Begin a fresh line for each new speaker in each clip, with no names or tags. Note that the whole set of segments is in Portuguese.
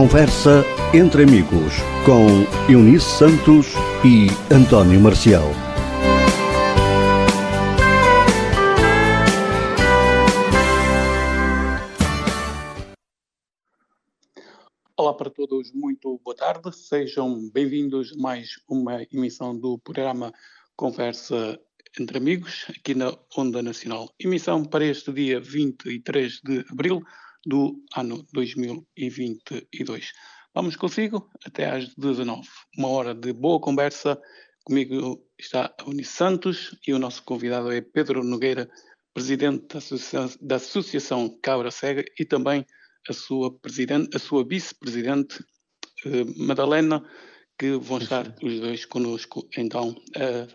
Conversa entre amigos com Eunice Santos e António Marcial.
Olá para todos, muito boa tarde. Sejam bem-vindos a mais uma emissão do programa Conversa entre Amigos, aqui na Onda Nacional. Emissão para este dia 23 de abril do ano 2022. Vamos consigo até às 19 Uma hora de boa conversa. Comigo está a Unice Santos e o nosso convidado é Pedro Nogueira, presidente da Associação, da Associação Cabra Cega e também a sua, presidente, a sua vice-presidente eh, Madalena, que vão estar os dois conosco então eh,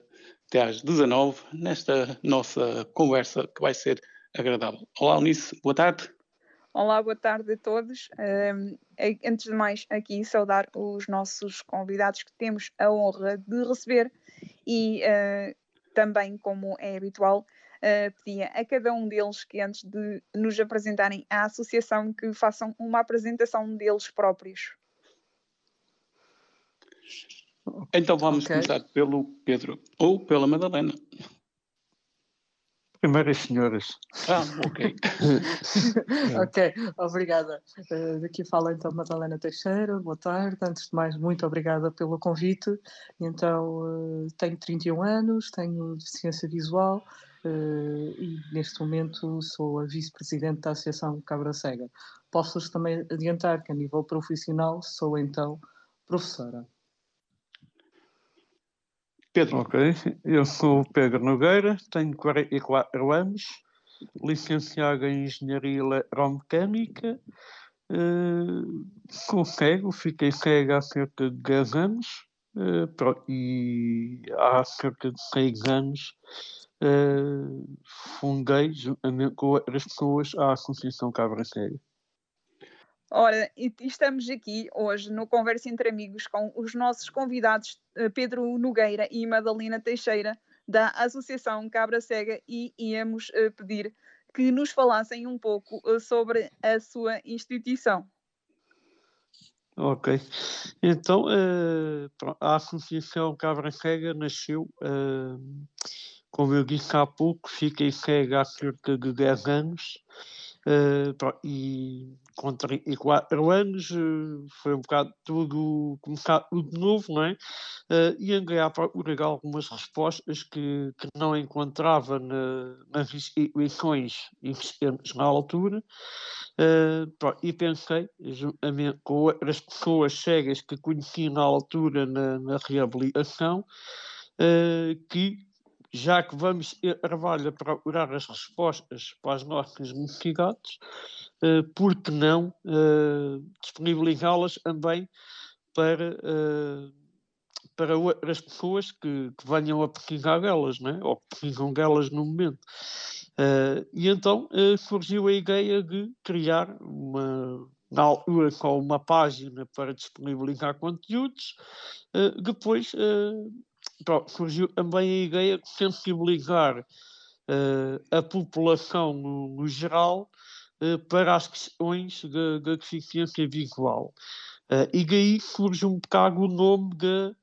até às 19 nesta nossa conversa que vai ser agradável. Olá, Unice, boa tarde.
Olá, boa tarde a todos. Um, antes de mais, aqui saudar os nossos convidados que temos a honra de receber e uh, também, como é habitual, uh, pedia a cada um deles que antes de nos apresentarem à associação que façam uma apresentação deles próprios.
Então vamos okay. começar pelo Pedro ou pela Madalena.
Primeiras senhoras.
Ah, ok.
ok, obrigada. Uh, daqui fala então Madalena Teixeira, boa tarde. Antes de mais, muito obrigada pelo convite. Então, uh, tenho 31 anos, tenho deficiência visual uh, e neste momento sou a vice-presidente da Associação Cabra Cega. Posso-vos também adiantar que a nível profissional sou então professora.
Pedro. Ok, eu sou Pedro Nogueira, tenho 44 anos, licenciado em Engenharia Eletromecânica, uh, sou cego, fiquei cego há cerca de 10 anos uh, e há cerca de 6 anos uh, fundei, com outras pessoas, a Associação Cabra Cega.
Ora, estamos aqui hoje no Conversa entre Amigos com os nossos convidados eh, Pedro Nogueira e Madalena Teixeira da Associação Cabra Cega e íamos eh, pedir que nos falassem um pouco eh, sobre a sua instituição.
Ok. Então, a Associação Cabra Cega nasceu, como eu disse há pouco, fiquei cega há cerca de 10 anos Uh, e com 34 anos uh, foi um bocado tudo começar tudo de novo, não é? Uh, e andei à procura algumas respostas que, que não encontrava na, nas instituições existentes na altura. E pensei, juntamente com outras pessoas cegas que conheci na altura na, na reabilitação, que já que vamos a trabalho a procurar as respostas para as nossas necessidades, uh, por que não uh, disponibilizá-las também para, para outras pessoas que, que, venham a precisar delas, né? ou que precisam delas no momento. E então surgiu a ideia de criar uma, na altura só uma página para disponibilizar conteúdos, depois surgiu também a ideia de sensibilizar uh, a população no, no geral uh, para as questões da deficiência visual. Uh, e daí surge um bocado o nome de,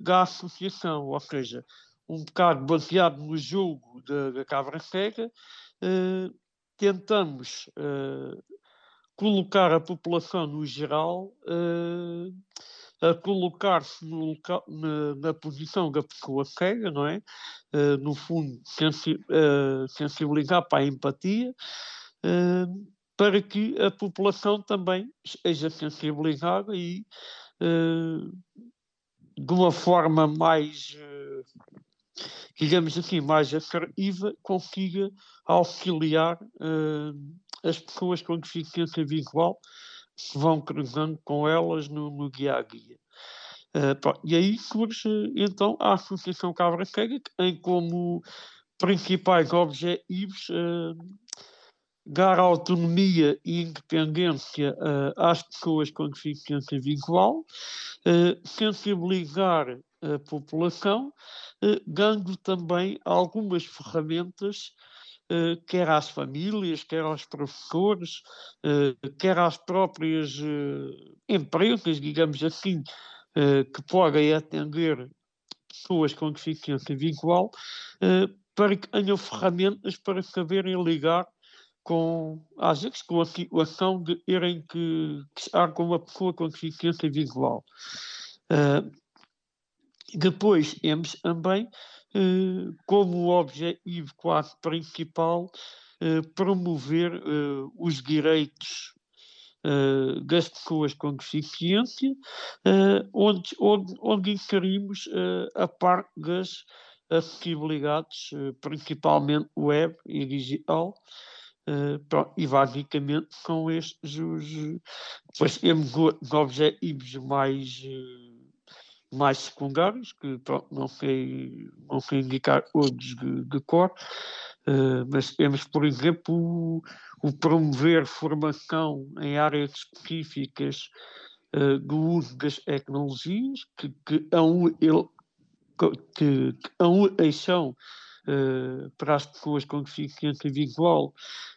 da associação, ou seja, um bocado baseado no jogo da, cabra cega, tentamos colocar a população no geral a colocar-se na, na, posição da pessoa cega, não é? Uh, no fundo, sensi uh, sensibilizar para a empatia, uh, para que a população também seja sensibilizada e, de uma forma mais, digamos assim, mais assertiva, consiga auxiliar as pessoas com deficiência visual se vão cruzando com elas no, no a dia. Uh, e aí surge então a Associação Cabra Cega, que tem como principais objetivos uh, dar autonomia e independência uh, às pessoas com deficiência visual, sensibilizar a população, dando também algumas ferramentas quer às famílias, quer aos professores, uh, quer às próprias uh, empresas, digamos assim, que podem atender pessoas com deficiência visual, para que tenham ferramentas para saberem ligar com, às vezes, com a situação de irem que, que estar com uma pessoa com deficiência visual. depois temos também eh, como objetivo quase principal eh, promover eh, os direitos das pessoas com deficiência, onde, onde, onde inserimos a parte das acessibilidades, principalmente web e digital, e basicamente são estes os. Depois temos os objetivos mais mais secundários, que pronto, não, sei, não sei indicar outros de, de cor, uh, mas temos, por exemplo, o, o, promover formação em áreas específicas uh, do uso das tecnologias, que, que, hão, ele, que, que hão eleição uh, para as pessoas com deficiência visual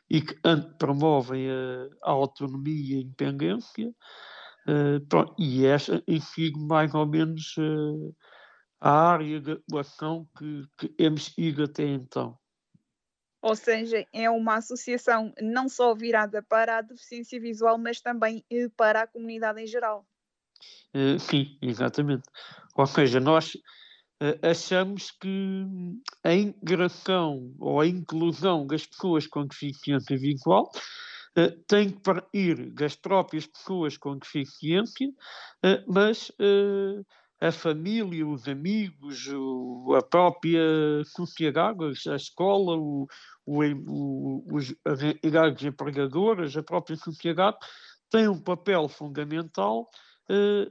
e que promovem a, a autonomia e a independência. Uh, pronto, e esta sigo mais ou menos uh, a área de atuação que, que temos ido até então.
Ou seja, é uma associação não só virada para a deficiência visual, mas também uh, para a comunidade em geral.
sim, exatamente. Ou seja, nós achamos que a integração ou a inclusão das pessoas com deficiência visual uh, tem que partir das próprias pessoas com deficiência, uh, mas uh, a família, os amigos, a própria sociedade, a escola, o, o, os, as empregadoras, a própria sociedade, tem um papel fundamental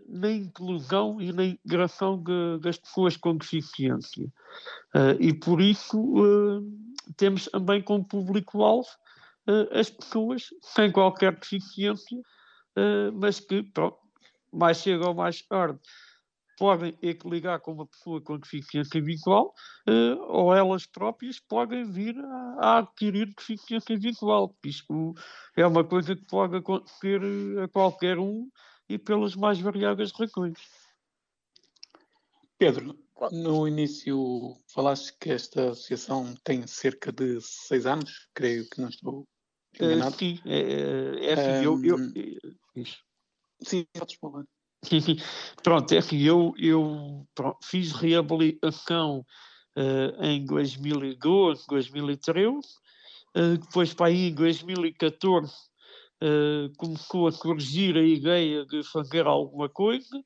na inclusão e na integração das pessoas com deficiência. E por isso temos também como público-alvo as pessoas sem qualquer deficiência, uh, mas que, pronto, mais cedo ou mais tarde, podem ligar com uma pessoa com deficiência visual uh, ou elas próprias podem vir a, a, adquirir deficiência visual. Isto é uma coisa que pode acontecer a qualquer um e pelas mais variadas razões.
Pedro, no início falaste que esta associação tem cerca de seis anos, creio que não estou?
Uh, sim, é, é, é assim, um, eu, eu,
Isso. Sim, podes falar.
Sim, sim. Pronto, é assim, eu, eu pronto, fiz reabilitação uh, em 2012, 2013, uh, depois para aí em 2014 uh, começou a surgir a ideia de fazer alguma coisa,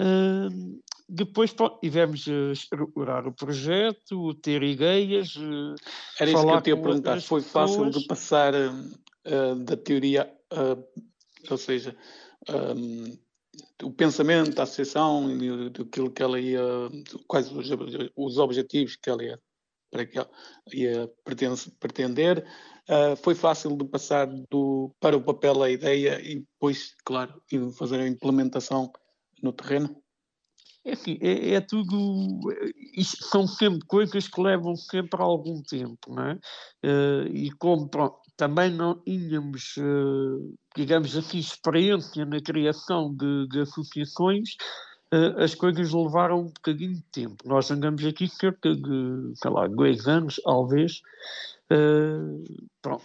Uh, depois pronto, tivemos a estruturar o projeto, ter ideias. Uh,
Era isso que eu te ia perguntar. Foi fácil de passar uh, da teoria, ou seja, um, o pensamento da associação daquilo que ela ia, quais os, os objetivos que ela ia, para que ela ia pretender. Uh, foi fácil de passar do, para o papel a ideia e depois, claro, fazer a implementação no terreno?
É assim, é, é tudo. Isto são sempre coisas que levam sempre algum tempo, não é? Uh, e como pronto, também não tínhamos, uh, digamos assim, experiência na criação de, de associações, uh, as coisas levaram um bocadinho de tempo. Nós andamos aqui cerca de, sei lá, dois anos, talvez, pronto,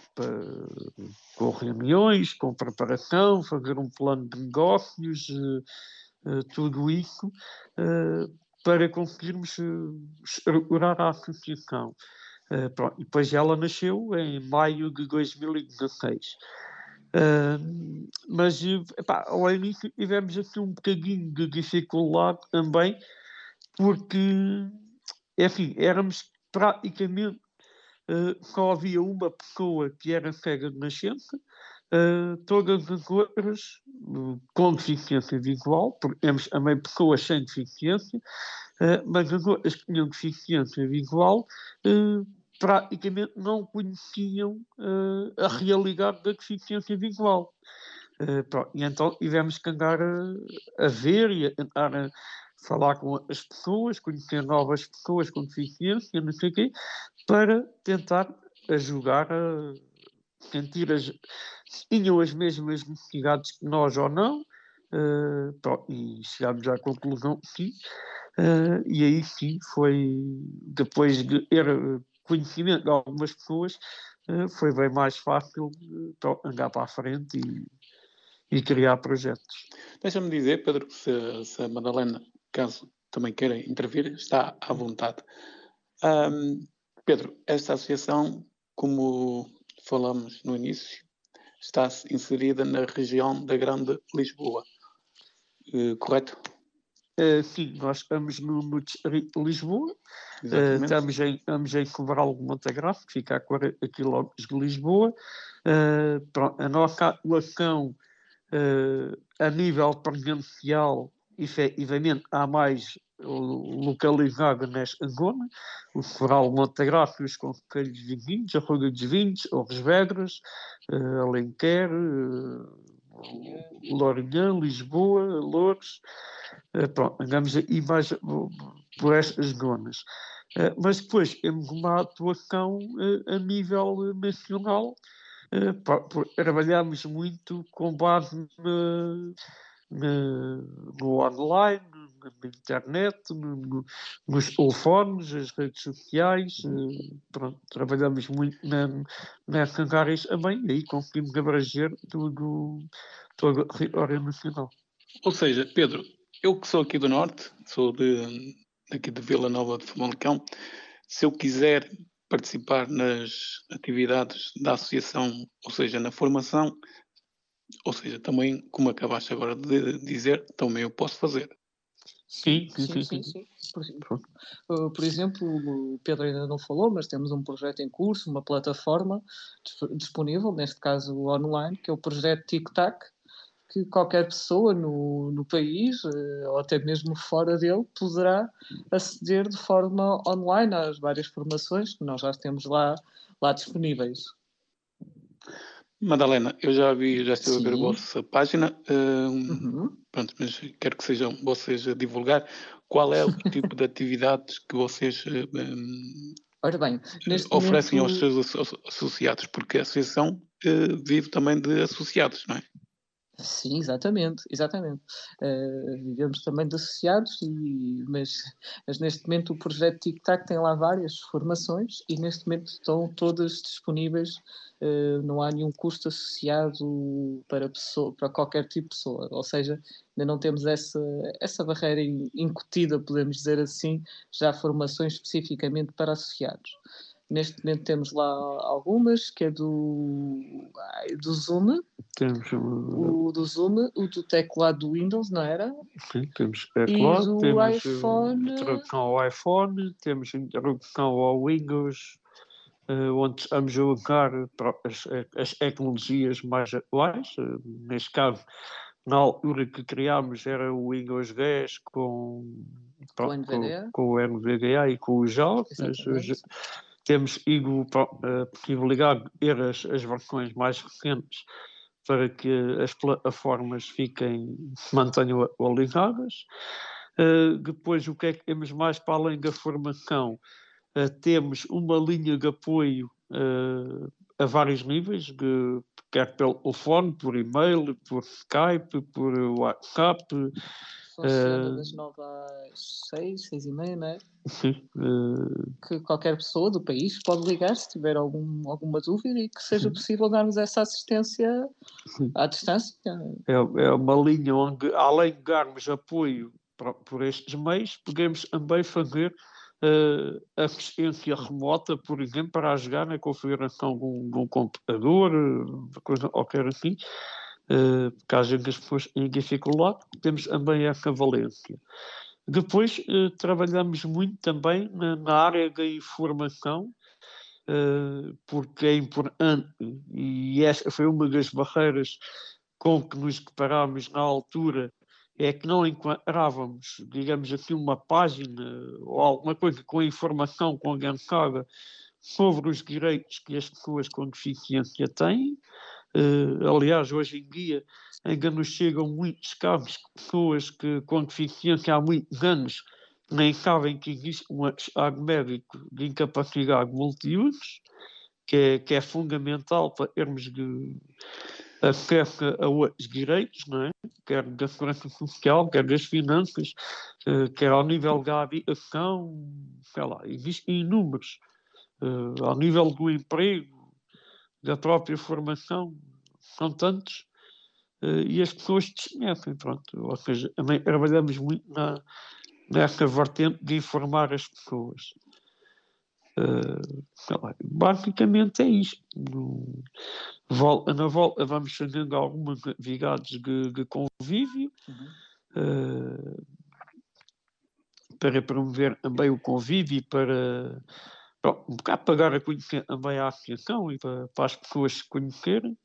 com reuniões, com preparação, fazer um plano de negócios, tudo isso eh, para conseguirmos eh, estruturar a associação. E depois ela nasceu em maio de 2016. Uh, mas epá, ao início tivemos assim um bocadinho de dificuldade também, porque enfim, éramos praticamente uh, só havia uma pessoa que era cega de nascença, uh, todas as outras uh, com deficiência visual, porque temos também pessoas sem deficiência, uh, mas as outras que tinham deficiência visual praticamente não conheciam a realidade da deficiência visual. e então tivemos que andar a, a ver e a a falar com as pessoas, conhecer novas pessoas com deficiência, não sei o quê, para tentar a jogar, a sentir as, tinham as mesmas necessidades que nós ou não, uh, e chegámos à conclusão que sim, uh, e aí sim foi, depois de ter conhecimento de algumas pessoas, uh, foi bem mais fácil andar para a frente e, e criar projetos.
Deixa-me dizer, Pedro, se, se a Madalena, caso também queira intervir, está à vontade. Um, Pedro, esta associação, como falamos no início, está inserida na região da Grande Lisboa, uh, correto?
Uh, sim, nós estamos no, no distrito de Lisboa, uh, estamos, em, estamos em Cobral Montagrafo, que fica a 40 km de Lisboa. Uh, a nossa atuação a nível presencial, efetivamente, há mais localizada nesta zona, o Foral Montagrafo e os concelhos vizinhos, a Ruga dos Vinhos, Orres Vedras, uh, Alenquer, uh, Lourinhã, Lisboa, Lourdes, uh, pronto, andamos aí mais por estas zonas. Uh, mas depois temos uma atuação a nível nacional, trabalhamos muito com base na, no online, na internet, no, no, nos telefones, as redes sociais, eh, pronto, trabalhamos muito na, nessas áreas também e aí conseguimos abranger tudo, toda a território nacional.
Ou seja, Pedro, eu que sou aqui do Norte, sou de, aqui de Vila Nova de Famalicão, se eu quiser participar nas atividades da associação, ou seja, na formação, ou seja, também, como acabaste agora de dizer, também eu posso fazer.
Sim, sim, sim. sim, Por, uh, por, exemplo, o Pedro ainda não falou, mas temos um projeto em curso, uma plataforma disponível, neste caso online, que é o projeto TicTac, que qualquer pessoa no, no país, uh, ou até mesmo fora dele, poderá aceder de forma online às várias formações que nós já temos lá, lá disponíveis.
Madalena, eu já vi, já estive Sim. a ver a vossa página, uh, uhum. pronto, mas quero que sejam vocês a divulgar qual é o tipo de atividades que vocês uh,
Ora bem,
oferecem momento... aos seus associados, porque a associação uh, vive também de associados, não é?
Sim, exatamente, exatamente. Uh, vivemos também de associados, e, mas, mas, neste momento o projeto TIC-TAC tem lá várias formações e neste momento estão todas disponíveis, não há nenhum custo associado para, pessoa, para qualquer tipo de pessoa, ou seja, ainda não temos essa, essa barreira incutida, podemos dizer assim, já formações especificamente para associados. Neste momento temos lá algumas, que é do, do Zoom.
Temos
o, o do Zoom, o do teclado do Windows, não era?
Sim, temos teclado,
temos eh, iPhone.
ao iPhone, temos introdução ao Windows, onde estamos a usar as, as tecnologias mais atuais. Uh, neste caso, na altura que criámos era o Windows 10 com,
com, com,
com o NVDA e com os jogos temos ido uh, privilegiar as, as versões mais recentes para que as plataformas fiquem, se mantenham atualizadas. Uh, depois, o que é que temos mais para além da formação? Uh, temos uma linha de apoio uh, a vários níveis, de, quer pelo telefone, por e-mail, por Skype, por WhatsApp,
Funciona uh, das 9 às 6, 6 e meia, não é?
Sim. Uh,
que qualquer pessoa do país pode ligar se tiver algum, alguma dúvida e que seja possível darmos essa assistência à distância.
É, é uma linha onde, além de darmos apoio por, por estes meios, podemos também fazer uh, assistência remota, por exemplo, para ajudar na configuração de um, de um computador, coisa qualquer assim uh, caso em que as pessoas têm dificuldade, temos também essa valência. Depois, uh, trabalhamos muito também na, na área da informação, uh, porque é importante, e essa foi uma das barreiras com que nos deparámos na altura, é que não encontrávamos, digamos assim, uma página ou alguma coisa com informação condensada sobre os direitos que as pessoas com deficiência têm, Uh, aliás, hoje em dia ainda nos chegam muitos casos de pessoas que com deficiência há muitos anos nem sabem que existe um estado médico de incapacidade multiusos que é, que é fundamental para termos de acesso a outros direitos, não é? quer da segurança social, quer das finanças, uh, quer ao nível da habitação, sei lá, existem inúmeros. Uh, ao nível do emprego, da própria formação, são tantos, uh, e as pessoas desconhecem, pronto. Ou seja, também trabalhamos muito na, nessa vertente de informar as pessoas. Uh, basicamente é isto. Volta, na volta vamos fazendo algumas atividades de, de convívio uhum. uh, para promover também o convívio e para um bocado pagar a conhecer também a associação e para, para as pessoas se conhecerem.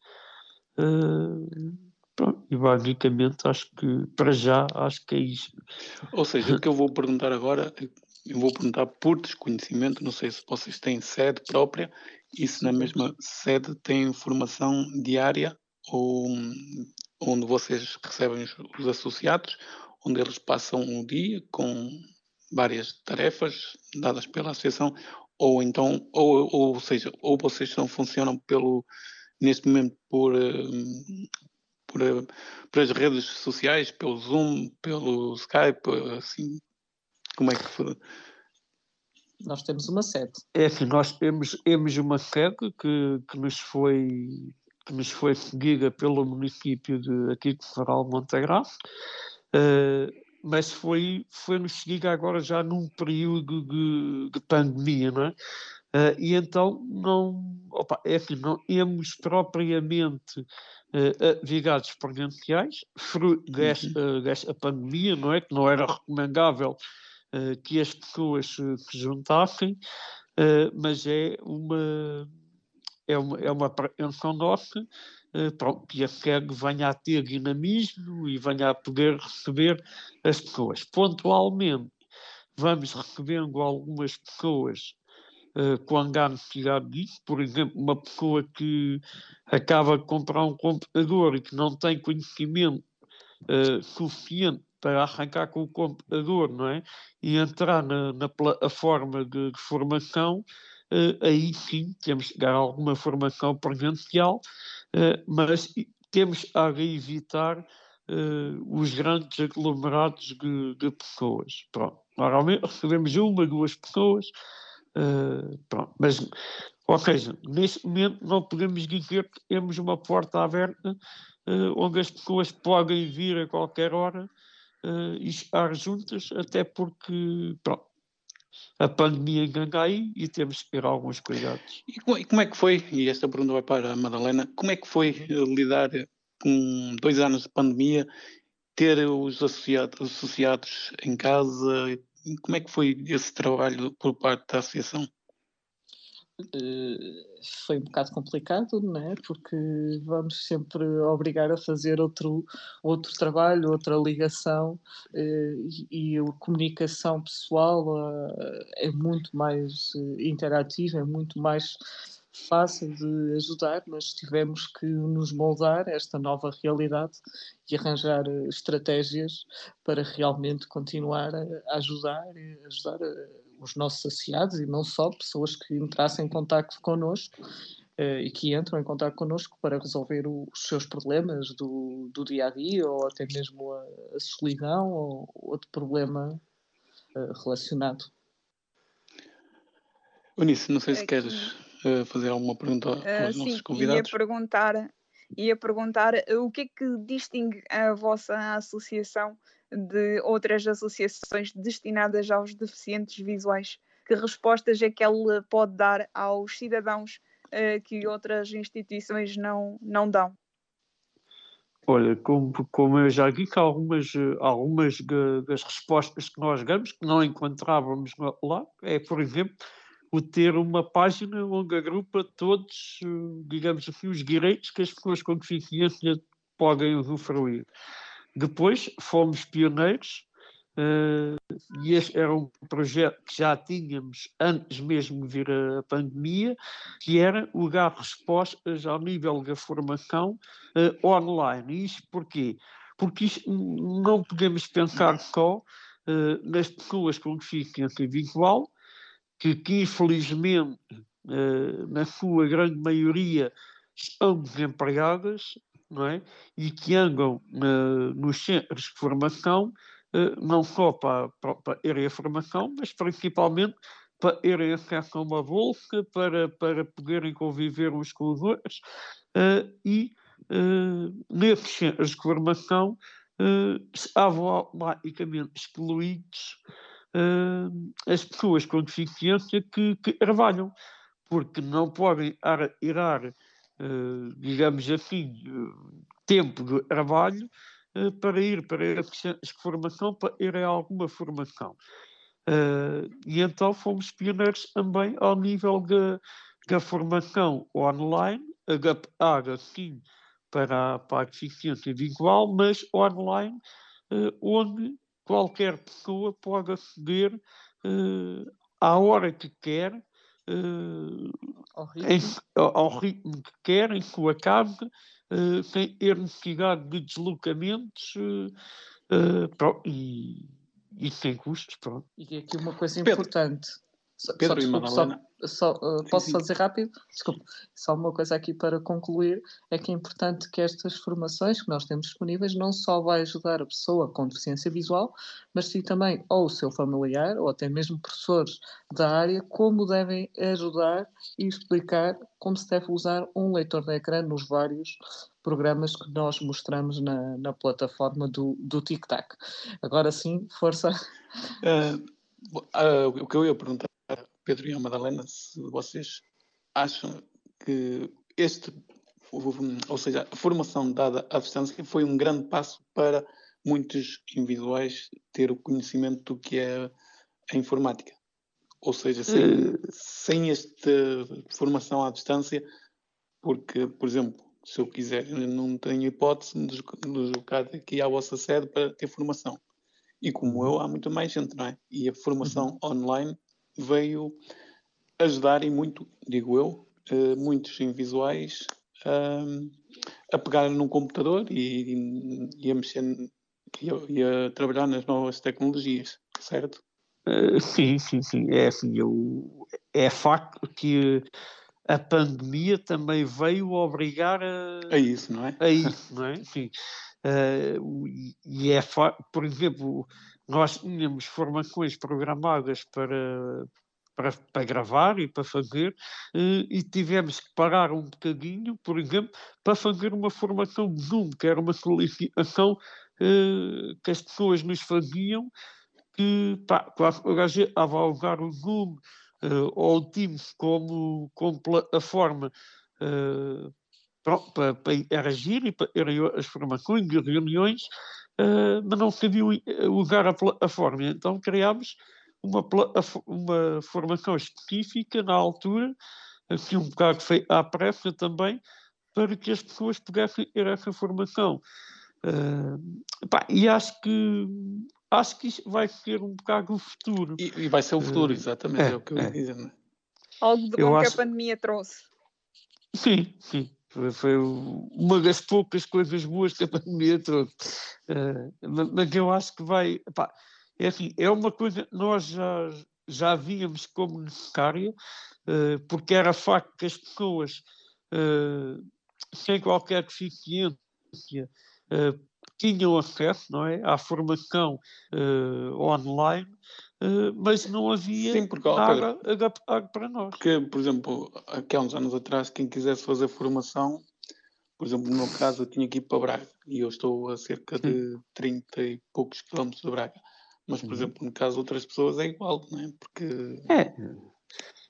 Uh, pronto, e basicamente acho que para já acho que é isso.
Ou seja, o que eu vou perguntar agora eu vou perguntar por desconhecimento, não sei se vocês têm sede própria e se na mesma sede têm formação diária ou onde vocês recebem os, os associados, onde eles passam o dia com várias tarefas dadas pela associação, ou então, ou, ou, seja, ou vocês são, funcionam pelo, neste momento por, eh, por, eh, por as redes sociais, pelo Zoom, pelo Skype, assim, como é que foi?
Nós temos uma sede.
É assim, nós temos, temos uma sede que, que nos foi que nos foi seguida pelo município de aqui de Faral Montegraço, uh, mas foi, foi nos seguida agora já num período de, de pandemia, não é? Uh, e então não, opa, é assim, não temos propriamente uh, atividades presenciais, fruto desta, uhum. desta pandemia, não é? Que não era recomendável uh, que as pessoas se, se juntassem, uh, mas é uma, é uma, é uma pretensão nossa uh, pronto, que a FEG venha a ter dinamismo e venha a poder receber as pessoas. Pontualmente, vamos recebendo algumas pessoas Uh, quando há necessidade disso. Por exemplo, uma pessoa que acaba de comprar um computador e que não tem conhecimento uh, suficiente para arrancar com o computador, não é? E entrar na, na plataforma de, de formação, uh, aí sim temos que dar alguma formação presencial, uh, mas temos a evitar uh, os grandes aglomerados de, de, pessoas. Pronto. Normalmente recebemos uma, duas pessoas, pronto. mas ou seja, neste momento não podemos dizer que temos uma porta aberta onde as pessoas podem vir a qualquer hora uh, e estar juntas, até porque pronto, a pandemia engana aí e temos que ter alguns cuidados.
E como, e como, é que foi, e esta pergunta vai para a Madalena, como é que foi eh, lidar com dois anos de pandemia, ter os associados, associados em casa, como é que foi esse trabalho por parte da associação?
Eh, foi um bocado complicado, não é? Porque vamos sempre obrigar a fazer outro, outro trabalho, outra ligação eh, e, a comunicação pessoal eh, é muito mais interativa, é muito mais fácil de ajudar, mas tivemos que nos moldar a esta nova realidade e arranjar estratégias para realmente continuar a ajudar, a ajudar os nossos associados e não só, pessoas que entrassem em contato connosco uh, e que entram em contato connosco para resolver o, os seus problemas do, do dia a dia ou até mesmo a, a solidão ou outro problema uh, relacionado.
Eunice, não sei se queres uh, fazer alguma pergunta aos nossos sim, convidados.
Ia perguntar, ia perguntar o que é que distingue a vossa associação de outras associações destinadas aos deficientes visuais? Que respostas é que ela pode dar aos cidadãos uh, que outras instituições não, não dão?
Olha, como, como eu já disse, algumas, algumas das respostas que nós damos, que não encontrávamos lá, é, por exemplo, o ter uma página onde agrupa todos, digamos assim, os direitos que as pessoas com deficiência podem usufruir. Depois fomos pioneiros uh, e este era um projeto que já tínhamos antes mesmo de vir a pandemia, que era o dar respostas ao nível da formação uh, online. E isto porquê? Porque isto não podemos pensar só uh, nas pessoas com deficiência visual, que, que infelizmente na sua grande maioria, estão desempregadas, não é? E que andam nos centros de formação, não só para, para, para irem a formação, mas principalmente para irem acesso a uma bolsa, para, para poderem conviver uns com os outros, e nesses centros de formação estavam automaticamente excluídos uh, as pessoas com deficiência que, que, trabalham, porque não podem irar, uh, digamos assim, tempo de trabalho uh, para ir para a formação, para ir a alguma formação. e então fomos pioneiros também ao nível da, formação online, a sim, para, para a deficiência visual, mas online, onde qualquer pessoa pode aceder uh, à hora que quer, uh, ao, ritmo. Em, ao, ritmo. que quer, em sua casa, uh, sem ter necessidade de deslocamentos e, e, sem custos. Pronto.
E aqui uma coisa importante.
Pedro só, desculpa, e Madalena.
Só, uh, posso sim, sim. fazer rápido? Desculpe, só uma coisa aqui para concluir: é que é importante que estas formações que nós temos disponíveis não só vai ajudar a pessoa com deficiência visual, mas sim também ou o seu familiar, ou até mesmo professores da área, como devem ajudar e explicar como se deve usar um leitor de ecrã nos vários programas que nós mostramos na, na plataforma do, do TikTok. Agora sim, força.
Uh, uh, o que eu ia perguntar Pedro e a Madalena, se vocês acham que este, ou seja, a formação dada à distância foi um grande passo para muitos individuais ter o conhecimento do que é a informática. Ou seja, sem, sem esta formação à distância, porque, por exemplo, se eu quiser, eu não tenho hipótese de deslocar aqui à vossa sede para ter formação. E como eu, há muito mais gente, não é? E a formação uhum. online veio ajudar e muito, digo eu, uh, muitos invisuais uh, a pegar num computador e, e, a mexer e a, e a, trabalhar nas novas tecnologias, certo?
Uh, sim, sim, sim. É assim, eu, é facto que a pandemia também veio obrigar a,
a isso, não é?
A isso, não é? Sim. Uh, e é, por exemplo, nós tínhamos formações programadas para, para, para gravar e para fazer, uh, e tivemos que parar um bocadinho, por exemplo, para fazer uma formação de Zoom, que era uma solicitação uh, que as pessoas nos faziam, que pá, a gente a o Zoom uh, ou o Teams como, como plataforma para, para interagir e para as formações e reuniões, uh, mas não sabiam usar a plataforma. Então criámos uma, uma formação específica na altura, assim um bocado feita à pressa também, para que as pessoas pudessem ter essa formação. Uh, pá, e acho que acho que isso vai ser um bocado o futuro.
E, e vai ser o futuro, uh, exatamente, é, é, o que eu ia é. dizer. É?
Algo de bom que a pandemia trouxe.
Sim, sim. Foi, uma das poucas coisas boas que a pandemia trouxe. Uh, mas eu acho que vai. Pá, é assim, é uma coisa que nós já, já víamos como necessária, uh, porque era facto que as pessoas uh, sem qualquer deficiência tinham acesso não é, à formação online, mas não havia Sim, porque, nada adaptado para nós.
Porque, por exemplo, aqui há uns anos atrás, quem quisesse fazer formação, por exemplo, no meu caso, eu tinha que ir para Braga e eu estou a cerca de 30 e poucos quilómetros de Braga. Mas, por uhum. exemplo, no caso de outras pessoas é igual, não é? Porque
é,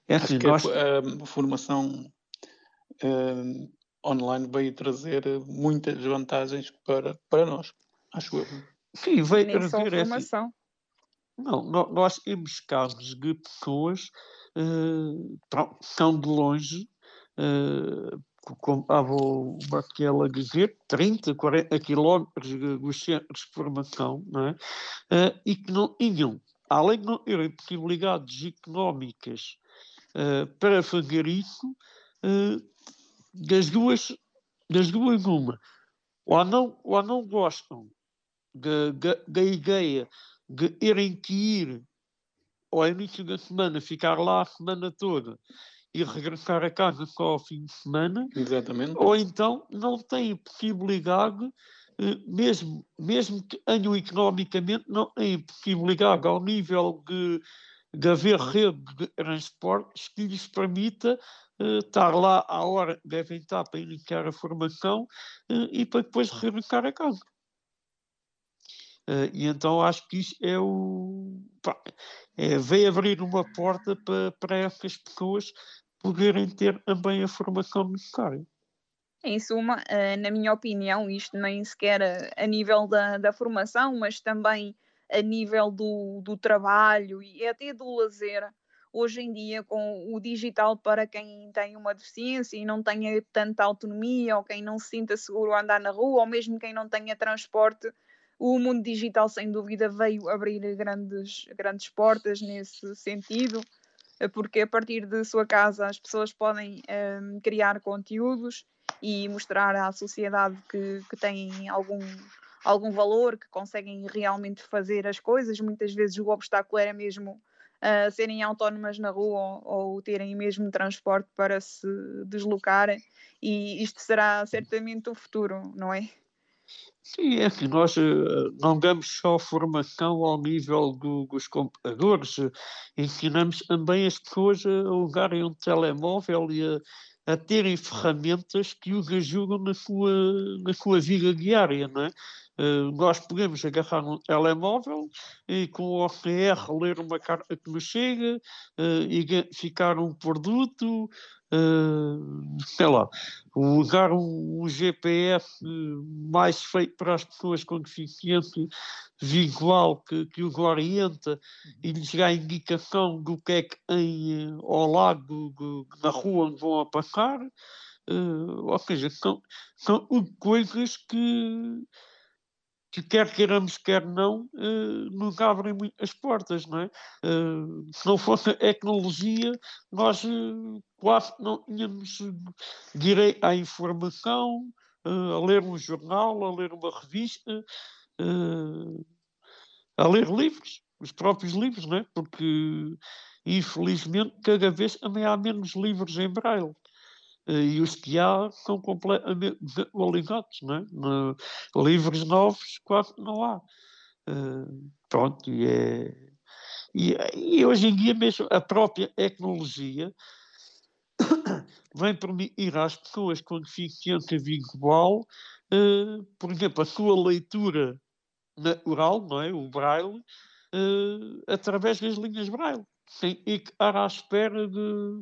é assim,
acho nós... que a, a, formação uh, online veio trazer muitas vantagens para, para nós, acho eu.
Sim, veio
trazer só é assim, formação. Assim,
não, nós temos casos de pessoas uh, são de longe, uh, como estava o Marquel a dizer, 30, 40 quilómetros dos centros de formação, não é? Uh, e que não tinham, além de não terem possibilidades económicas uh, para fazer isso, das, duas, das duas uma, ou não, ou não gostam da ideia de terem que ir ao início da semana, ficar lá a semana toda e regressar a casa só ao fim de semana.
Exatamente.
Ou então não têm possibilidade, eh, mesmo, mesmo que tenham economicamente, não têm possibilidade ao nível de, de haver rede de transportes que lhes permita uh, estar lá à hora devem estar para iniciar a formação uh, e para depois regressar a casa. Uh, e então acho que isso é o. Pá, é, veio abrir uma porta para, para essas pessoas poderem ter também a formação necessária.
Em suma, uh, na minha opinião, isto nem sequer a, a nível da, da, formação, mas também a nível do, do trabalho e até do lazer, hoje em dia, com o digital para quem tem uma deficiência e não tenha tanta autonomia, ou quem não se sinta seguro a andar na rua, ou mesmo quem não tenha transporte, o mundo digital, sem dúvida, veio abrir grandes, grandes portas nesse sentido, eh, porque a partir de sua casa as pessoas podem um, ehm, criar conteúdos e mostrar à sociedade que, que têm algum, algum valor, que conseguem realmente fazer as coisas. Muitas vezes o obstáculo era mesmo uh, serem autónomas na rua ou, ou, terem mesmo transporte para se deslocarem, e isto será certamente o futuro, não é?
Sim, é assim, nós uh, não damos só formação ao nível do, dos computadores, uh, ensinamos também as pessoas a usarem um telemóvel e a, a, terem ferramentas que os ajudam na sua, na sua vida diária, não é? Uh, nós podemos agarrar um telemóvel e com o OCR ler uma carta que nos chega, identificar um produto, uh, sei lá, usar um, GPS mais feito para as pessoas com deficiência visual que, que os orienta e lhes dá indicação do que é que tem ao lado na rua onde vão a passar. Ou seja, são, são coisas que que quer queiramos, quer não, uh, nos abrem muitas portas, não é? Uh, se não fosse a tecnologia, nós uh, quase não tínhamos direito à informação, a ler um jornal, a ler uma revista, a ler livros, os próprios livros, não é? Porque, infelizmente, cada vez também há menos livros em braille. Eh, e os que há são completamente desatualizados, é? Livros novos quase não há. Uh, pronto, e, é, e, e, hoje em dia mesmo a própria tecnologia vem permitir às pessoas com deficiência visual, uh, por exemplo, a sua leitura natural, não é? O braille, uh, através das linhas braille, sem estar à espera de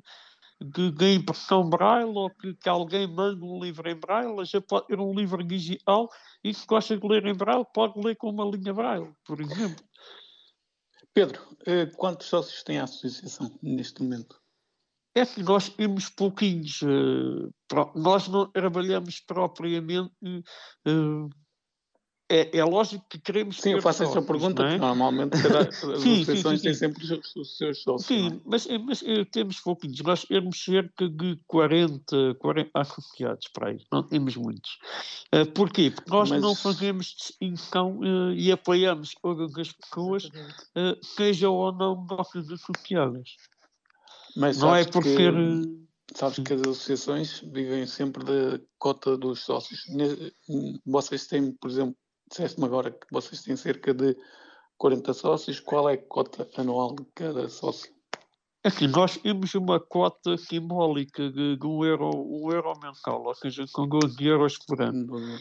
de, impressão braille ou que, que, alguém manda um livro em braille, já pode ter um livro digital e se gosta de ler em braille, pode ler com uma linha braille, por exemplo.
Pedro, eh, quantos sócios tem a associação neste momento?
É que nós temos pouquinhos. Eh, nós não trabalhamos propriamente eh, é, é lógico que queremos
Sim, eu faço essa pergunta, é? normalmente cada, as sim, associações têm sempre os, seus sócios.
Sim, é? mas, mas eh, temos pouquinhos. Nós temos cerca de 40, 40 associados para aí, não temos muitos. Uh, porquê? Porque nós mas... não fazemos distinção uh, e apoiamos todas as pessoas, uh, sejam ou não nossas associadas.
Mas não é por que... ser. Sabes que as associações vivem sempre da cota dos sócios. Vocês têm, por exemplo, disseste-me agora que vocês têm cerca de 40 sócios. Qual é a cota anual de cada sócio?
Assim, nós temos uma cota simbólica de, de um, euro, um euro mensal, ou seja, com 12 euros por ano. Uhum.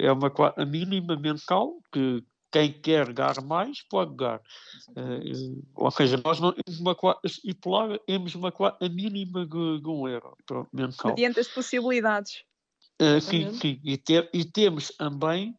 é uma cota mínima mensal que quem quer dar mais pode dar. Uh, ou seja, nós não temos uma cota estipulada, temos uma cota mínima de, de um euro mensal.
Mediante as possibilidades.
Uh, sim, sim. E, ter, e temos também uh,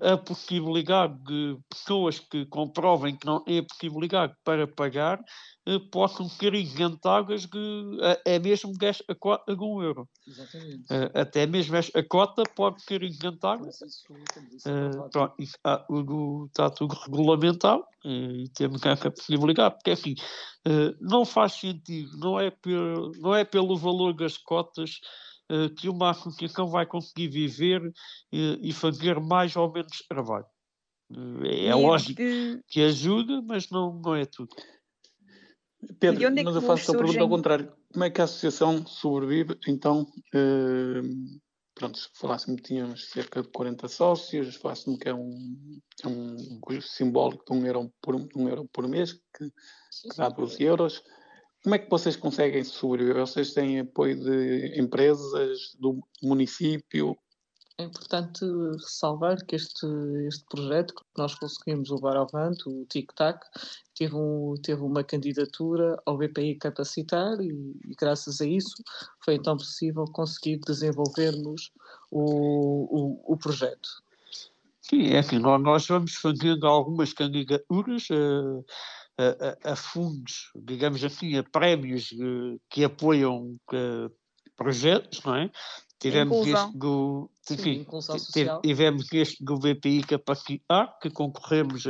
a possibilidade de pessoas que comprovem que não têm a possibilidade para pagar uh, possam ser isentadas de, é mesmo a cota de um euro. Exatamente. Uh, até mesmo a cota pode ser isentada. Uh, pronto, isso, ah, o, está tudo regulamentado e temos essa possibilidade, porque assim, não faz sentido, não é, pelo, não é pelo valor das cotas eh, que uma associação vai conseguir viver eh, e fazer mais ou menos trabalho. Eh, é, lógico que... que ajuda, mas não, não é tudo.
Pedro, é mas eu faço a pergunta ao contrário. Como é que a associação sobrevive, então, eh, pronto, falasse-me que tínhamos cerca de 40 sócios, falasse-me que é um, é um custo simbólico de um euro por, um euro por mês, que, que dá 12 euros. Como é que vocês conseguem sobreviver? Vocês têm apoio de empresas, do município?
É importante ressalvar que este, este projeto que nós conseguimos levar ao vento, o TIC-TAC, teve, um, teve uma candidatura ao BPI Capacitar e, e, graças a isso foi então possível conseguir desenvolvermos o, o, o projeto.
Sim, é assim, nós vamos fazendo algumas candidaturas a, a, a fundos, digamos assim, a prémios eh, que apoiam eh, projetos, não é? Tivemos este do, enfim, Sim, tivemos este do VPI Capacitar, que concorremos,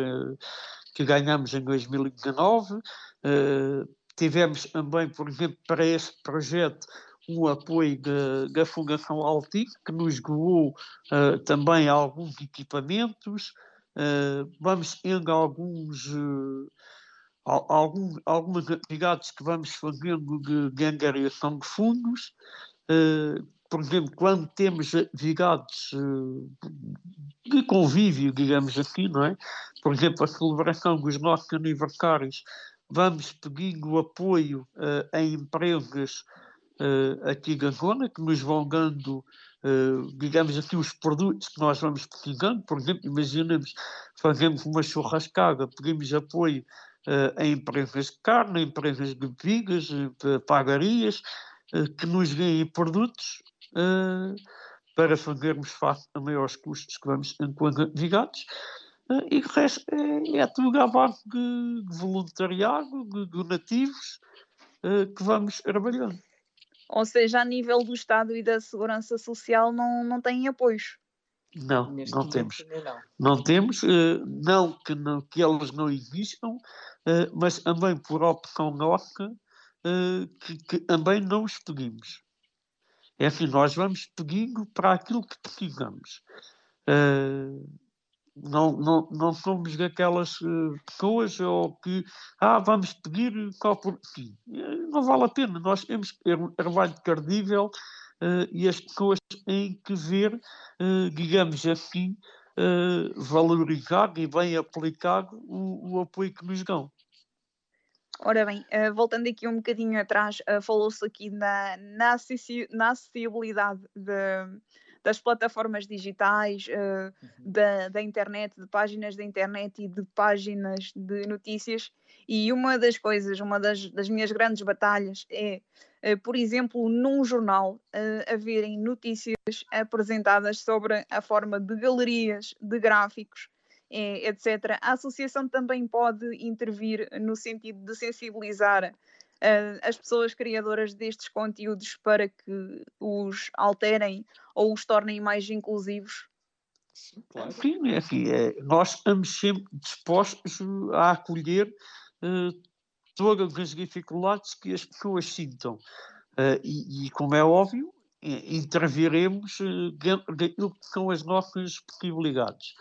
que ganhamos em 2019. Uh, eh, tivemos também, por exemplo, para este projeto, um apoio da Fundação Alti, que nos doou uh, também alguns equipamentos. Uh, vamos tendo alguns, algum, algumas atividades que vamos fazendo de, de angariação de fundos. Uh, por exemplo, quando temos atividades uh, de convívio, digamos assim, não é? Por exemplo, a celebração dos nossos aniversários, vamos pedindo apoio uh, a empresas uh, aqui da zona que nos vão dando, digamos assim, os produtos que nós vamos precisando. Por exemplo, imaginemos, fazemos uma churrascada, pedimos apoio a empresas de carne, a empresas de bebidas, pagarias, que nos deem produtos uh, para fazermos face a maiores custos que vamos enquanto ligados. Uh, e o resto é, é tudo à base de, de voluntariado, de donativos uh, que vamos trabalhando.
Ou seja, a nível do Estado e da Segurança Social não, não têm apoios.
Não, Neste não temos. Não. não temos, uh, não que, não que elas não existam, mas também por opção nossa, uh, que, que, também não os pedimos. É assim, nós vamos pedindo para aquilo que precisamos. Uh, não, não, não somos daquelas pessoas ou que, ah, vamos pedir só por sim. Não vale a pena. Nós temos que ter um trabalho credível uh, e as pessoas têm que ver, digamos assim, valorizado e bem aplicado o, o apoio que nos dão.
Ora bem, uh, voltando aqui um bocadinho atrás, uh, falou-se aqui na, na acessibilidade de, das plataformas digitais, uh, uhum. da, da internet, de páginas da internet e de páginas de notícias. E uma das coisas, uma das, das minhas grandes batalhas é, por exemplo, num jornal, haverem notícias apresentadas sobre a forma de galerias, de gráficos, etc. A associação também pode intervir no sentido de sensibilizar uh, as pessoas criadoras destes conteúdos para que os alterem ou os tornem mais inclusivos?
Claro. Sim, é assim, é, nós estamos sempre dispostos a acolher uh, todas as dificuldades que as pessoas sintam. Uh, e, e, como é óbvio, interviremos dentro daquilo que são as nossas possibilidades.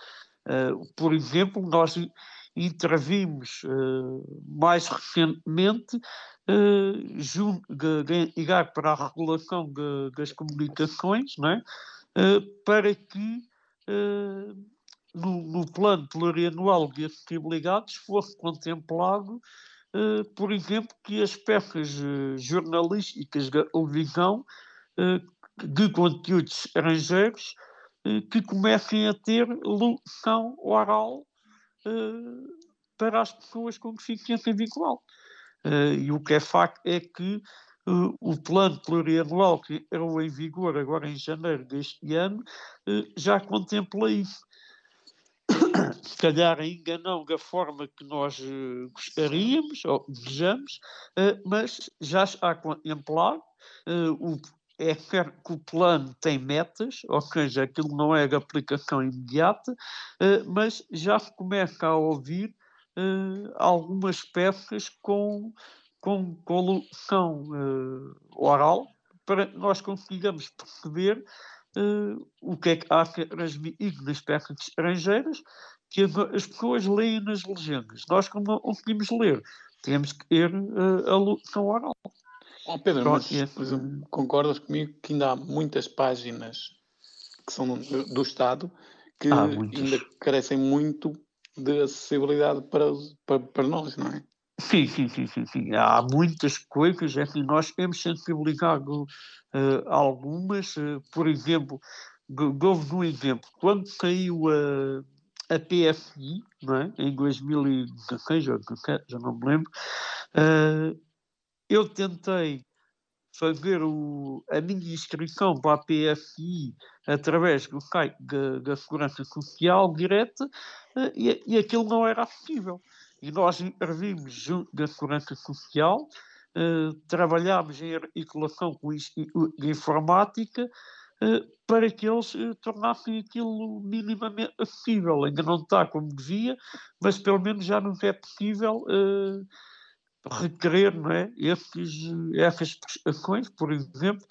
Uh, por exemplo, nós intervimos uh, mais recentemente uh, junto para a regulação de, das comunicações, não é? para que no, no, plano plurianual de acessibilidades fosse contemplado, por exemplo, que as peças jornalísticas da televisão de conteúdos estrangeiros eh, que comecem a ter locução oral para as pessoas com deficiência visual. Uh, e o que é facto é que uh, o plano plurianual que entrou em vigor agora em janeiro deste ano já contempla isso. Se calhar ainda não da forma que nós gostaríamos ou desejamos, mas já está contemplado. o, é que o plano tem metas, ou seja, aquilo não é de aplicação imediata, eh, mas já se começa a ouvir eh, algumas peças com, com colocação eh, oral para nós consigamos perceber o que é que há que transmitir nas peças estrangeiras que as pessoas leem nas legendas. Nós, como não conseguimos ler, temos que ter a locução oral.
Oh Pedro, mas, por exemplo, concordas comigo que ainda há muitas páginas que são do, do Estado que ainda carecem muito de acessibilidade para, para, para nós, não é?
Sim, sim, sim, sim, sim. Há muitas coisas, é assim, nós temos sensibilizado uh, algumas, uh, por exemplo, dou-vos um exemplo, quando saiu a, a PFI, não é? em 2016 ou 2017, já não me lembro, uh, eu tentei fazer o, a minha inscrição para a PFI através do site da, da Segurança Social direta uh, e, e aquilo não era acessível. E nós intervimos junto da Segurança Social, uh, trabalhámos em articulação com de informática uh, para que eles uh, tornassem aquilo minimamente acessível. Ainda não está como devia, mas pelo menos já nos é possível requerer não é, esses, essas prestações, por exemplo.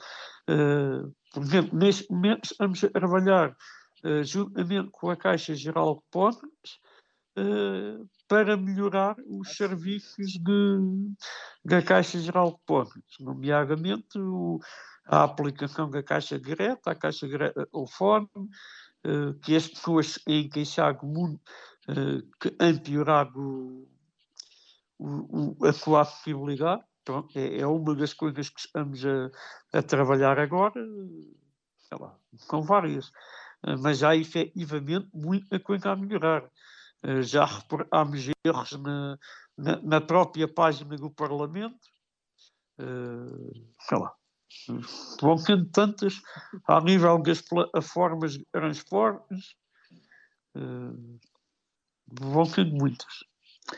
por exemplo, neste momento estamos a trabalhar juntamente com a Caixa Geral de Depósitos para melhorar os serviços de, da Caixa Geral de Depósitos, nomeadamente o, a aplicação da Caixa Direta, a Caixa Direta telefone, uh, que as pessoas têm queixado muito uh, que han piorado o, o, a sua acessibilidade. Pronto, é, é, uma das coisas que estamos a, a trabalhar agora, sei lá, são várias, uh, mas há efetivamente muita coisa a melhorar. Eh, já reparámos erros na, na, na, própria página do Parlamento, uh, sei lá, vão sendo tantas ao nível das plataformas de transportes, vão sendo muitas.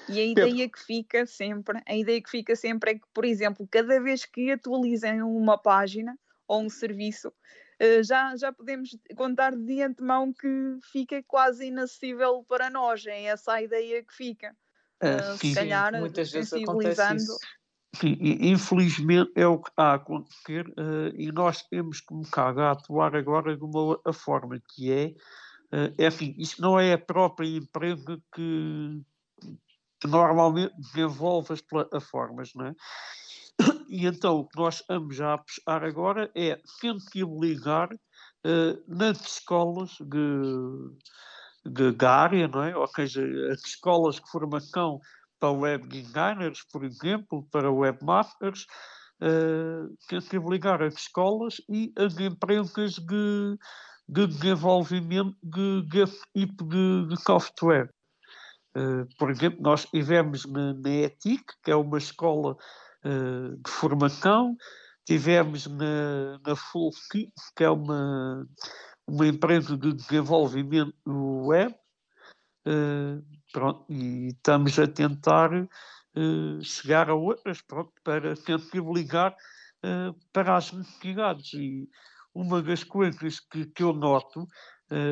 E a ideia que fica sempre, a ideia que fica sempre é que, por exemplo, cada vez que atualizem uma página ou um serviço, eh, já, já podemos contar de antemão que fica quase inacessível para nós. É essa a ideia que fica. Uh, se calhar, muitas vezes sensibilizando.
Sim, infelizmente é o que está a acontecer uh, e nós temos que começar a atuar agora de uma forma, que é, uh, é assim, isto não é a própria empresa que, que normalmente desenvolve as plataformas, não é? E então o que nós estamos a apostar agora é sensibilizar uh, nas escolas de, de, área, não é? ou seja, as escolas de formação para web designers, por exemplo, para webmasters, uh, sensibilizar as escolas e as empresas de, de desenvolvimento de, desse tipo de, de software. Uh, por exemplo, nós tivemos na, na ETIC, que é uma escola uh, de formação, tivemos na, na Fullfit, que é uma, uma empresa de desenvolvimento web, uh, pronto, e estamos a tentar chegar a outras pronto, para sensibilizar para as necessidades. E uma das coisas que, que eu noto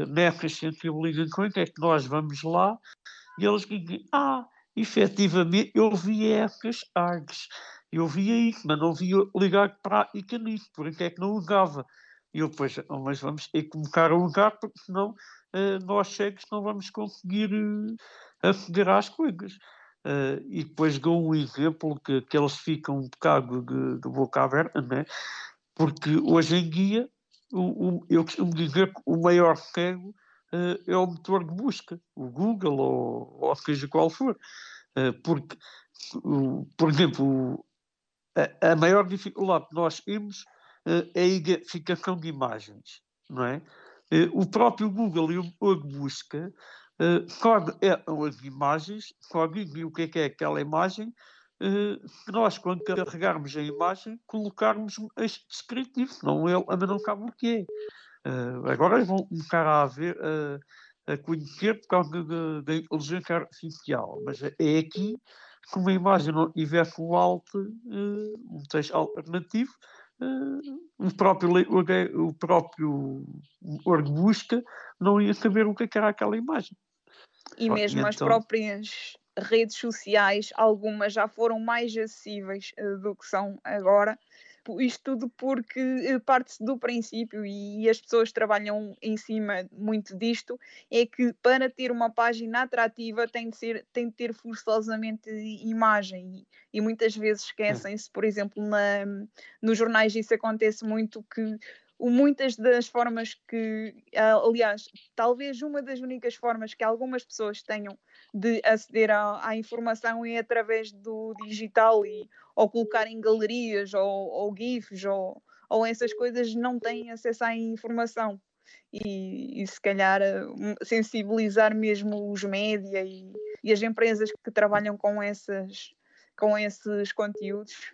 nessas sensibilizações é que nós vamos lá e eles dizem, ah, efetivamente eu vi essas artes eu via isso, mas não via ligar prática nisso, por isso é que não usava. E eu depois, oh, mas vamos ter começar a usar, porque senão uh, nós cegos não vamos conseguir uh, aceder às coisas. Uh, e depois dou um exemplo que, que eles ficam um bocado de, de boca aberta, né? porque hoje em dia o, o, eu costumo dizer que o maior cego é o motor de busca, o Google ou, ou seja qual for. Uh, porque, por exemplo, a, a maior dificuldade que nós temos uh, é a identificação de imagens, não é? O próprio Google e o motor busca uh, só detectam as imagens, só o que é, que é aquela imagem, se nós, quando carregarmos a imagem, colocarmos este descritivo, senão ele ainda não sabe o que é. Uh, agora vão começar a ver, a conhecer por causa da inteligência artificial, mas é aqui que uma imagem não tivesse um alt, uh, um texto alternativo, uh, o próprio, o próprio órgão busca não ia saber o que, é era aquela imagem.
E mesmo e as então... próprias redes sociais, algumas já foram mais acessíveis uh, do que são agora, Isto tudo porque eh, parte-se do princípio e as pessoas trabalham em cima muito disto, é que para ter uma página atrativa tem de, ser, tem de ter forçosamente imagem e, e muitas vezes esquecem-se, por exemplo, na, nos jornais isso acontece muito que muitas das formas que, aliás, talvez uma das únicas formas que algumas pessoas tenham de aceder à, à informação é através do digital e ou colocar em galerias ou, ou GIFs ou, ou essas coisas não têm acesso à informação. E, e, se calhar sensibilizar mesmo os média e, e, as empresas que trabalham com, essas, com esses conteúdos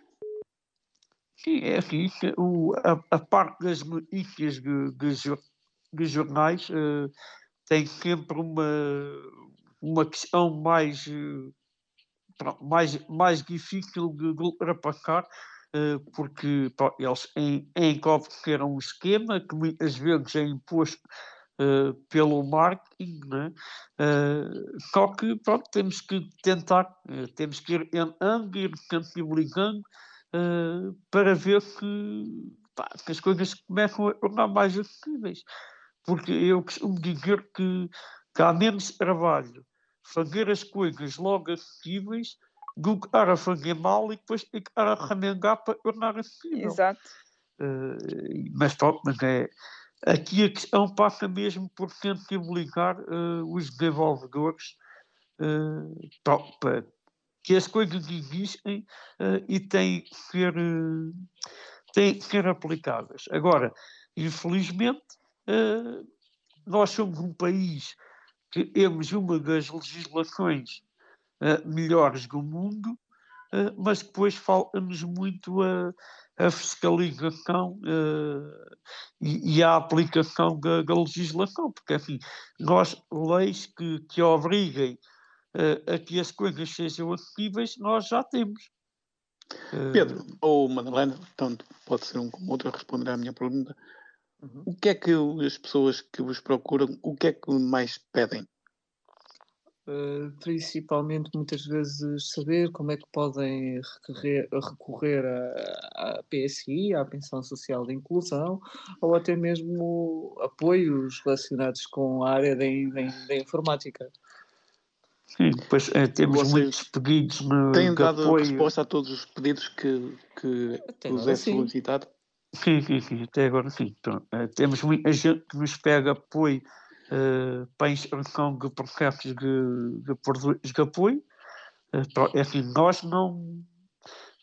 Sim, é assim, é o, a, a, parte das notícias de, de, de jornais uh, tem sempre uma, uma questão mais, uh, mais, mais difícil de, de ultrapassar, uh, porque pronto, eles encobreceram um esquema que muitas vezes é imposto Uh, pelo marketing, né? Uh, só que pronto, temos que tentar, uh, temos que ir andando, ir sensibilizando, uh, para ver que, pá, as coisas começam a tornar mais acessíveis. Porque eu costumo dizer que, que há menos trabalho fazer as coisas logo acessíveis do que estar a fazer mal e depois estar a remengar para tornar acessível.
Exato.
Uh, mas pronto, mas é. Aqui a questão passa mesmo por sensibilizar uh, os desenvolvedores uh, para, que as coisas existem uh, e têm que ser, uh, têm que ser aplicadas. Agora, infelizmente, uh, nós somos um país que temos uma das legislações melhores do mundo, mas depois falta-nos muito a, a fiscalização e, e, a aplicação da, da, legislação, porque, enfim, nós, leis que, que obriguem uh, a que as coisas sejam acessíveis, nós já temos.
Uh... Pedro, ou Madalena, tanto pode ser um como outro a responder à minha pergunta. Uhum. O que é que as pessoas que vos procuram, o que é que mais pedem?
Uh, principalmente muitas vezes saber como é que podem recorrer, recorrer à, PSI, à Pensão Social de Inclusão, ou até mesmo apoios relacionados com a área da, da, da informática.
Sim, depois é, temos Vocês muitos pedidos no
Têm dado apoio. resposta a todos os pedidos que, que vos é solicitado?
Sim, sim, sim, até agora sim. Então, é, temos muita gente que nos pega apoio uh, para a instrução de processos de, de produtos de apoio. Uh, é assim, nós não,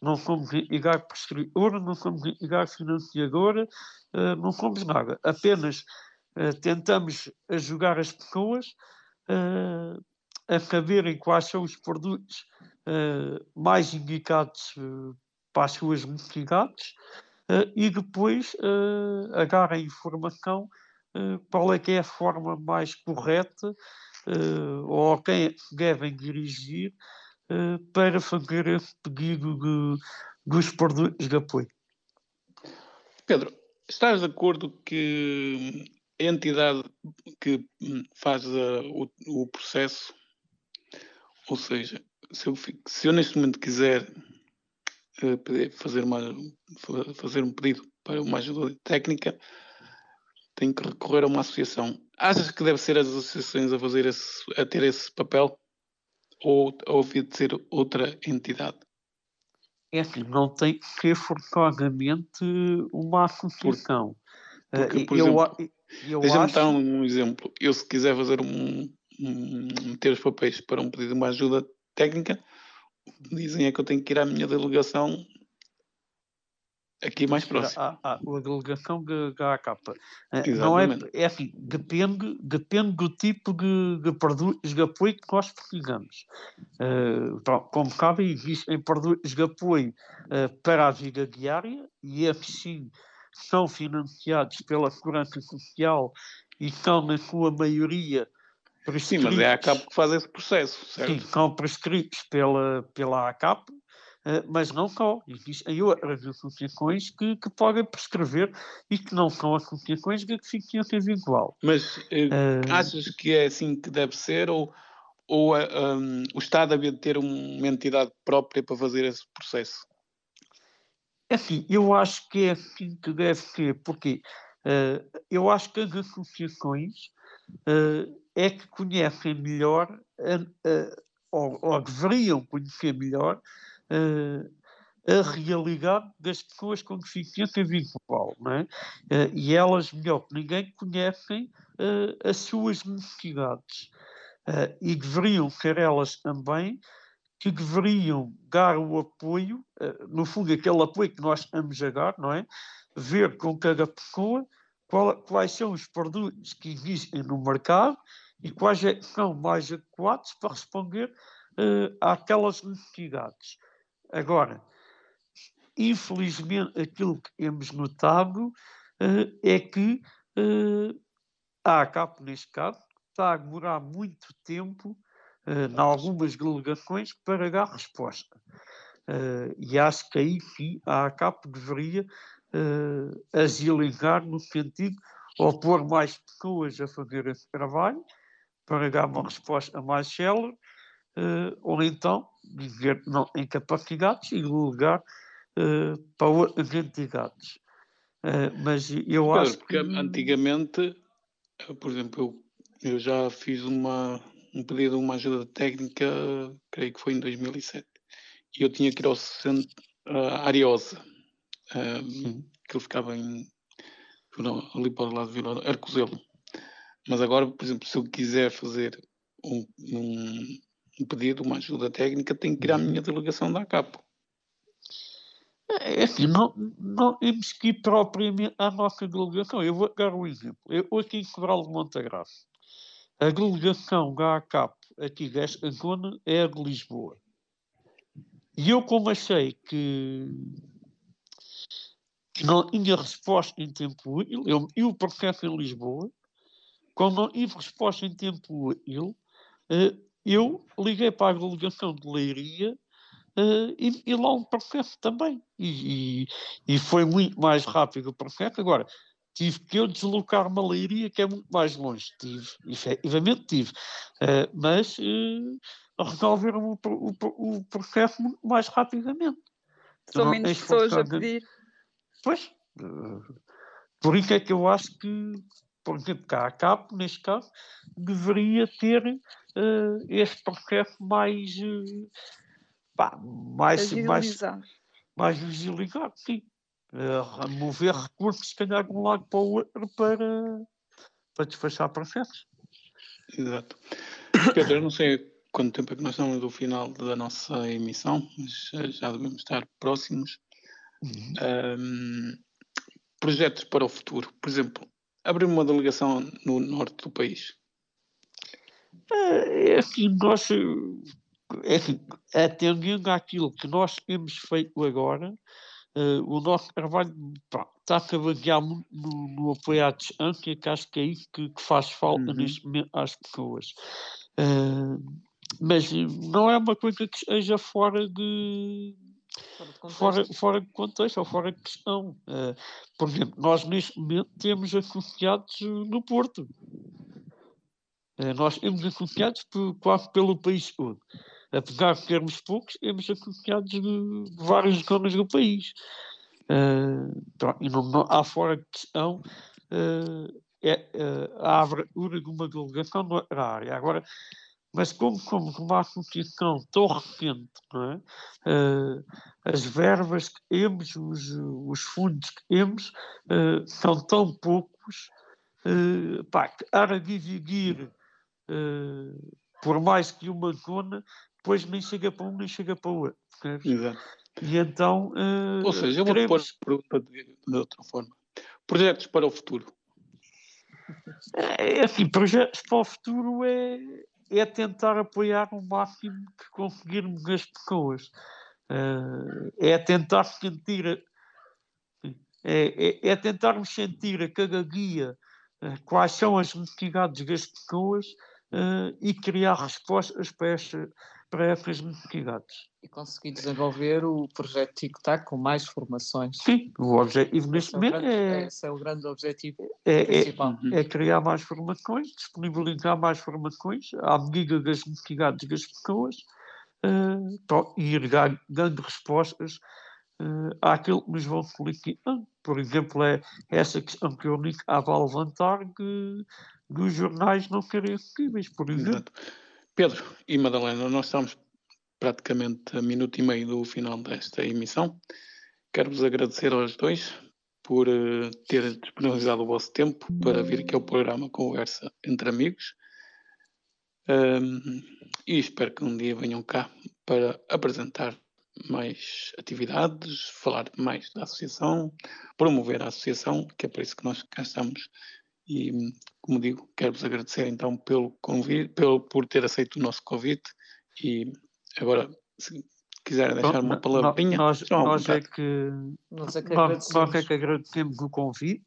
não somos entidade posterior, não somos entidade financiadora, uh, não somos nada. Apenas tentamos ajudar as pessoas a saberem quais são os produtos uh, mais indicados uh, para as suas necessidades uh, e depois uh, agarrem informação qual é que é a forma mais correta ou a quem devem dirigir para fazer esse pedido de, dos produtos de apoio.
Pedro, estás de acordo que a entidade que hum, faz o, o processo ou seja, se eu, se eu neste momento quiser uh, fazer, uma, fazer um pedido para uma ajuda técnica, tenho que recorrer a uma associação. Achas que deve ser as associações a, fazer esse, a ter esse papel? Ou, ou havia de ser outra entidade?
É assim, não tem que ser forçosamente uma associação.
Porque, por eu, exemplo, eu deixa-me acho... dar um exemplo. Eu, se quiser fazer um, meter os papéis para um pedido de uma ajuda técnica, dizem é que eu tenho que ir à minha delegação aqui mais próximo.
A, a, a delegação de, de AK. Eh, não é, é assim, depende, depende do tipo de, de produtos de apoio que nós precisamos. Uh, como sabem, existem produtos de apoio uh, para a vida diária e esses sim são financiados pela Segurança Social e são, na sua maioria,
Sim, mas é a ACAP que faz esse processo, certo?
Sim, são prescritos pela, pela ACAP, eh, mas não só. Existem outras associações que, que podem prescrever e que não são associações de deficiência visual.
Mas uh, achas que é assim que deve ser ou, ou um, o Estado havia de ter uma entidade própria para fazer esse processo?
assim, eu acho que é assim que deve ser, porque uh, eu acho que as associações é que conhecem melhor, uh, ou, ou, deveriam conhecer melhor, a realidade das pessoas com deficiência visual, não é? e elas, melhor que ninguém, conhecem as suas necessidades. e deveriam ser elas também que deveriam dar o apoio, eh, no fundo, aquele apoio que nós estamos a dar, não é? Ver com cada pessoa qual, quais são os produtos que existem no mercado e quais é são mais adequados para responder uh, àquelas necessidades. Agora, infelizmente, aquilo que temos notado uh, é que uh, a ACAP, neste caso, está a demorar muito tempo em algumas delegações para dar resposta. E acho que aí sim a ACAP deveria uh, agilizar no sentido ou pôr mais pessoas a fazer esse trabalho para dar uma resposta mais célere, uh, ou então dizer não tem capacidades e delegar uh, para outras entidades. Uh, mas eu
Pedro,
acho
porque que... antigamente, por exemplo, eu, eu já fiz uma, um pedido de uma ajuda técnica, creio que foi em 2007. E eu tinha que ir ao centro, Ariosa, que ele ficava em, ali para o lado de Vila Arcozelo. Mas agora, por exemplo, se eu quiser fazer um, um, um pedido, uma ajuda técnica, tenho que ir à minha delegação da ACAP.
É assim, não, não temos que ir propriamente à nossa delegação. Eu vou dar um exemplo. Eu aqui em Cabral de Montagraço, a delegação GACAP aqui desta zona é a de Lisboa. E eu, como achei que, que não tinha resposta em tempo útil, eu, e o processo em Lisboa, quando não tive resposta em tempo útil, uh, eu liguei para a delegação de Leiria uh, e, e, lá um processo também. E, e, e, foi muito mais rápido o processo. Agora, tive que eu deslocar uma leiria que é muito mais longe. Tive, efetivamente tive. Uh, mas uh, resolveram o, o, o, processo muito mais rapidamente.
São menos pessoas a pedir.
Pois. Uh, por isso é que eu acho que, por exemplo, cá a CAP, neste caso, deveria ter uh, este processo mais. Uh, pá, mais, mais, mais vigilizado, sim a mover recursos, se calhar, de um lado para o outro para, para desfachar processos.
Exato. Pedro, eu não sei quanto tempo é que nós estamos do final da nossa emissão, mas já devemos estar próximos. Uhum. Um, projetos para o futuro. Por exemplo, abrir uma delegação no norte do país.
É, é assim, nós, é assim, atendendo àquilo que nós temos feito agora, Uh, o nosso trabalho está-se a basear muito no, no apoio à distância, que acho que é isso que, que faz falta uhum. neste momento às pessoas. Uh, mas não é uma coisa que esteja fora de, fora, fora de contexto ou fora de questão. Uh, por exemplo, nós neste momento temos associados no Porto. Uh, nós temos associados por, quase pelo país todo apesar de sermos poucos, temos associados de várias zonas do país. Uh, e não, não, há fora de questão uh, é, uh, a abertura de uma delegação na área. Agora, mas como somos uma associação tão recente, é? uh, as verbas que temos, os, os fundos que temos, uh, são tão poucos uh, pá, que a dividir por mais que uma zona, depois nem chega para um nem chega para o outro. Exato. E então. Uh,
Ou seja, eu vou queremos... pôr a pergunta de, de, outra forma. Projetos para o futuro.
É, é assim, projetos para o futuro é, é tentar apoiar o máximo que conseguirmos as pessoas. Uh, é tentar sentir. É, é, é tentarmos sentir a cada dia uh, quais são as necessidades das pessoas uh, e criar respostas para, esta, para essas necessidades.
E conseguir desenvolver o projeto TIC-TAC com mais formações.
Sim, o objetivo neste é momento é.
Esse é o grande objetivo
é, é principal. É, é, criar mais formações, disponibilizar mais formações à medida das necessidades das pessoas uh, e ir dando respostas uh, àquilo que nos vão solicitando. Por exemplo, é essa questão que eu único há a levantar que dos jornais não serem acessíveis, por exemplo. Exato.
Pedro e Madalena, nós estamos praticamente a minuto e meio do final desta emissão. Quero-vos agradecer aos dois por uh, ter disponibilizado o vosso tempo para vir aqui ao programa Conversa entre Amigos. Um, e espero que um dia venham cá para apresentar mais atividades, falar mais da associação, promover a associação, que é para isso que nós cá estamos. E, como digo, quero-vos agradecer então pelo convite, pelo, por ter aceito o nosso convite e agora, se quiserem deixar uma palavrinha.
Nós, nós, é que, nós, é que nós, nós é que agradecemos o convite,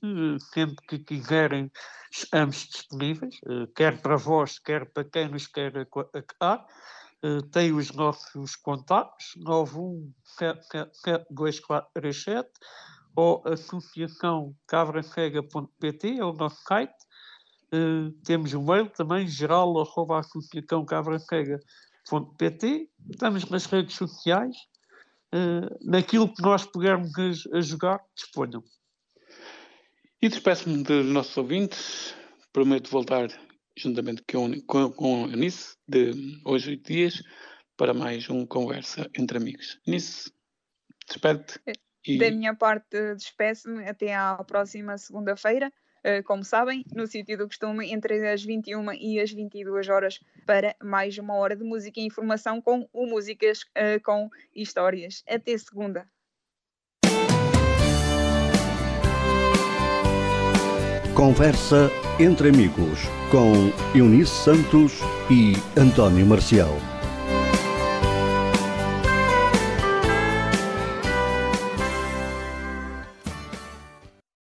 sempre que quiserem, estamos disponíveis, eh, quer para vós, quer para quem nos quer acatar. Uh, tem os nossos contatos 917772437 ou associação cavracega.pt é o nosso site. Uh, temos um mail também, geral, arroba associação cavracega.pt. Estamos nas redes sociais. Uh, naquilo que nós pudermos ajudar, disponham.
E despeço-me dos nossos ouvintes. Prometo voltar juntamente com, com, com a Eunice, de hoje oito dias, para mais um Conversa entre Amigos. Eunice, despede-te.
E... Da minha parte, despeço-me até à próxima segunda-feira. Uh, como sabem, no sítio do costume, entre as 21 e as 22 horas, para mais uma hora de música e informação com o Músicas uh, com Histórias. Até segunda.
Conversa entre amigos com Eunice Santos e António Marcial.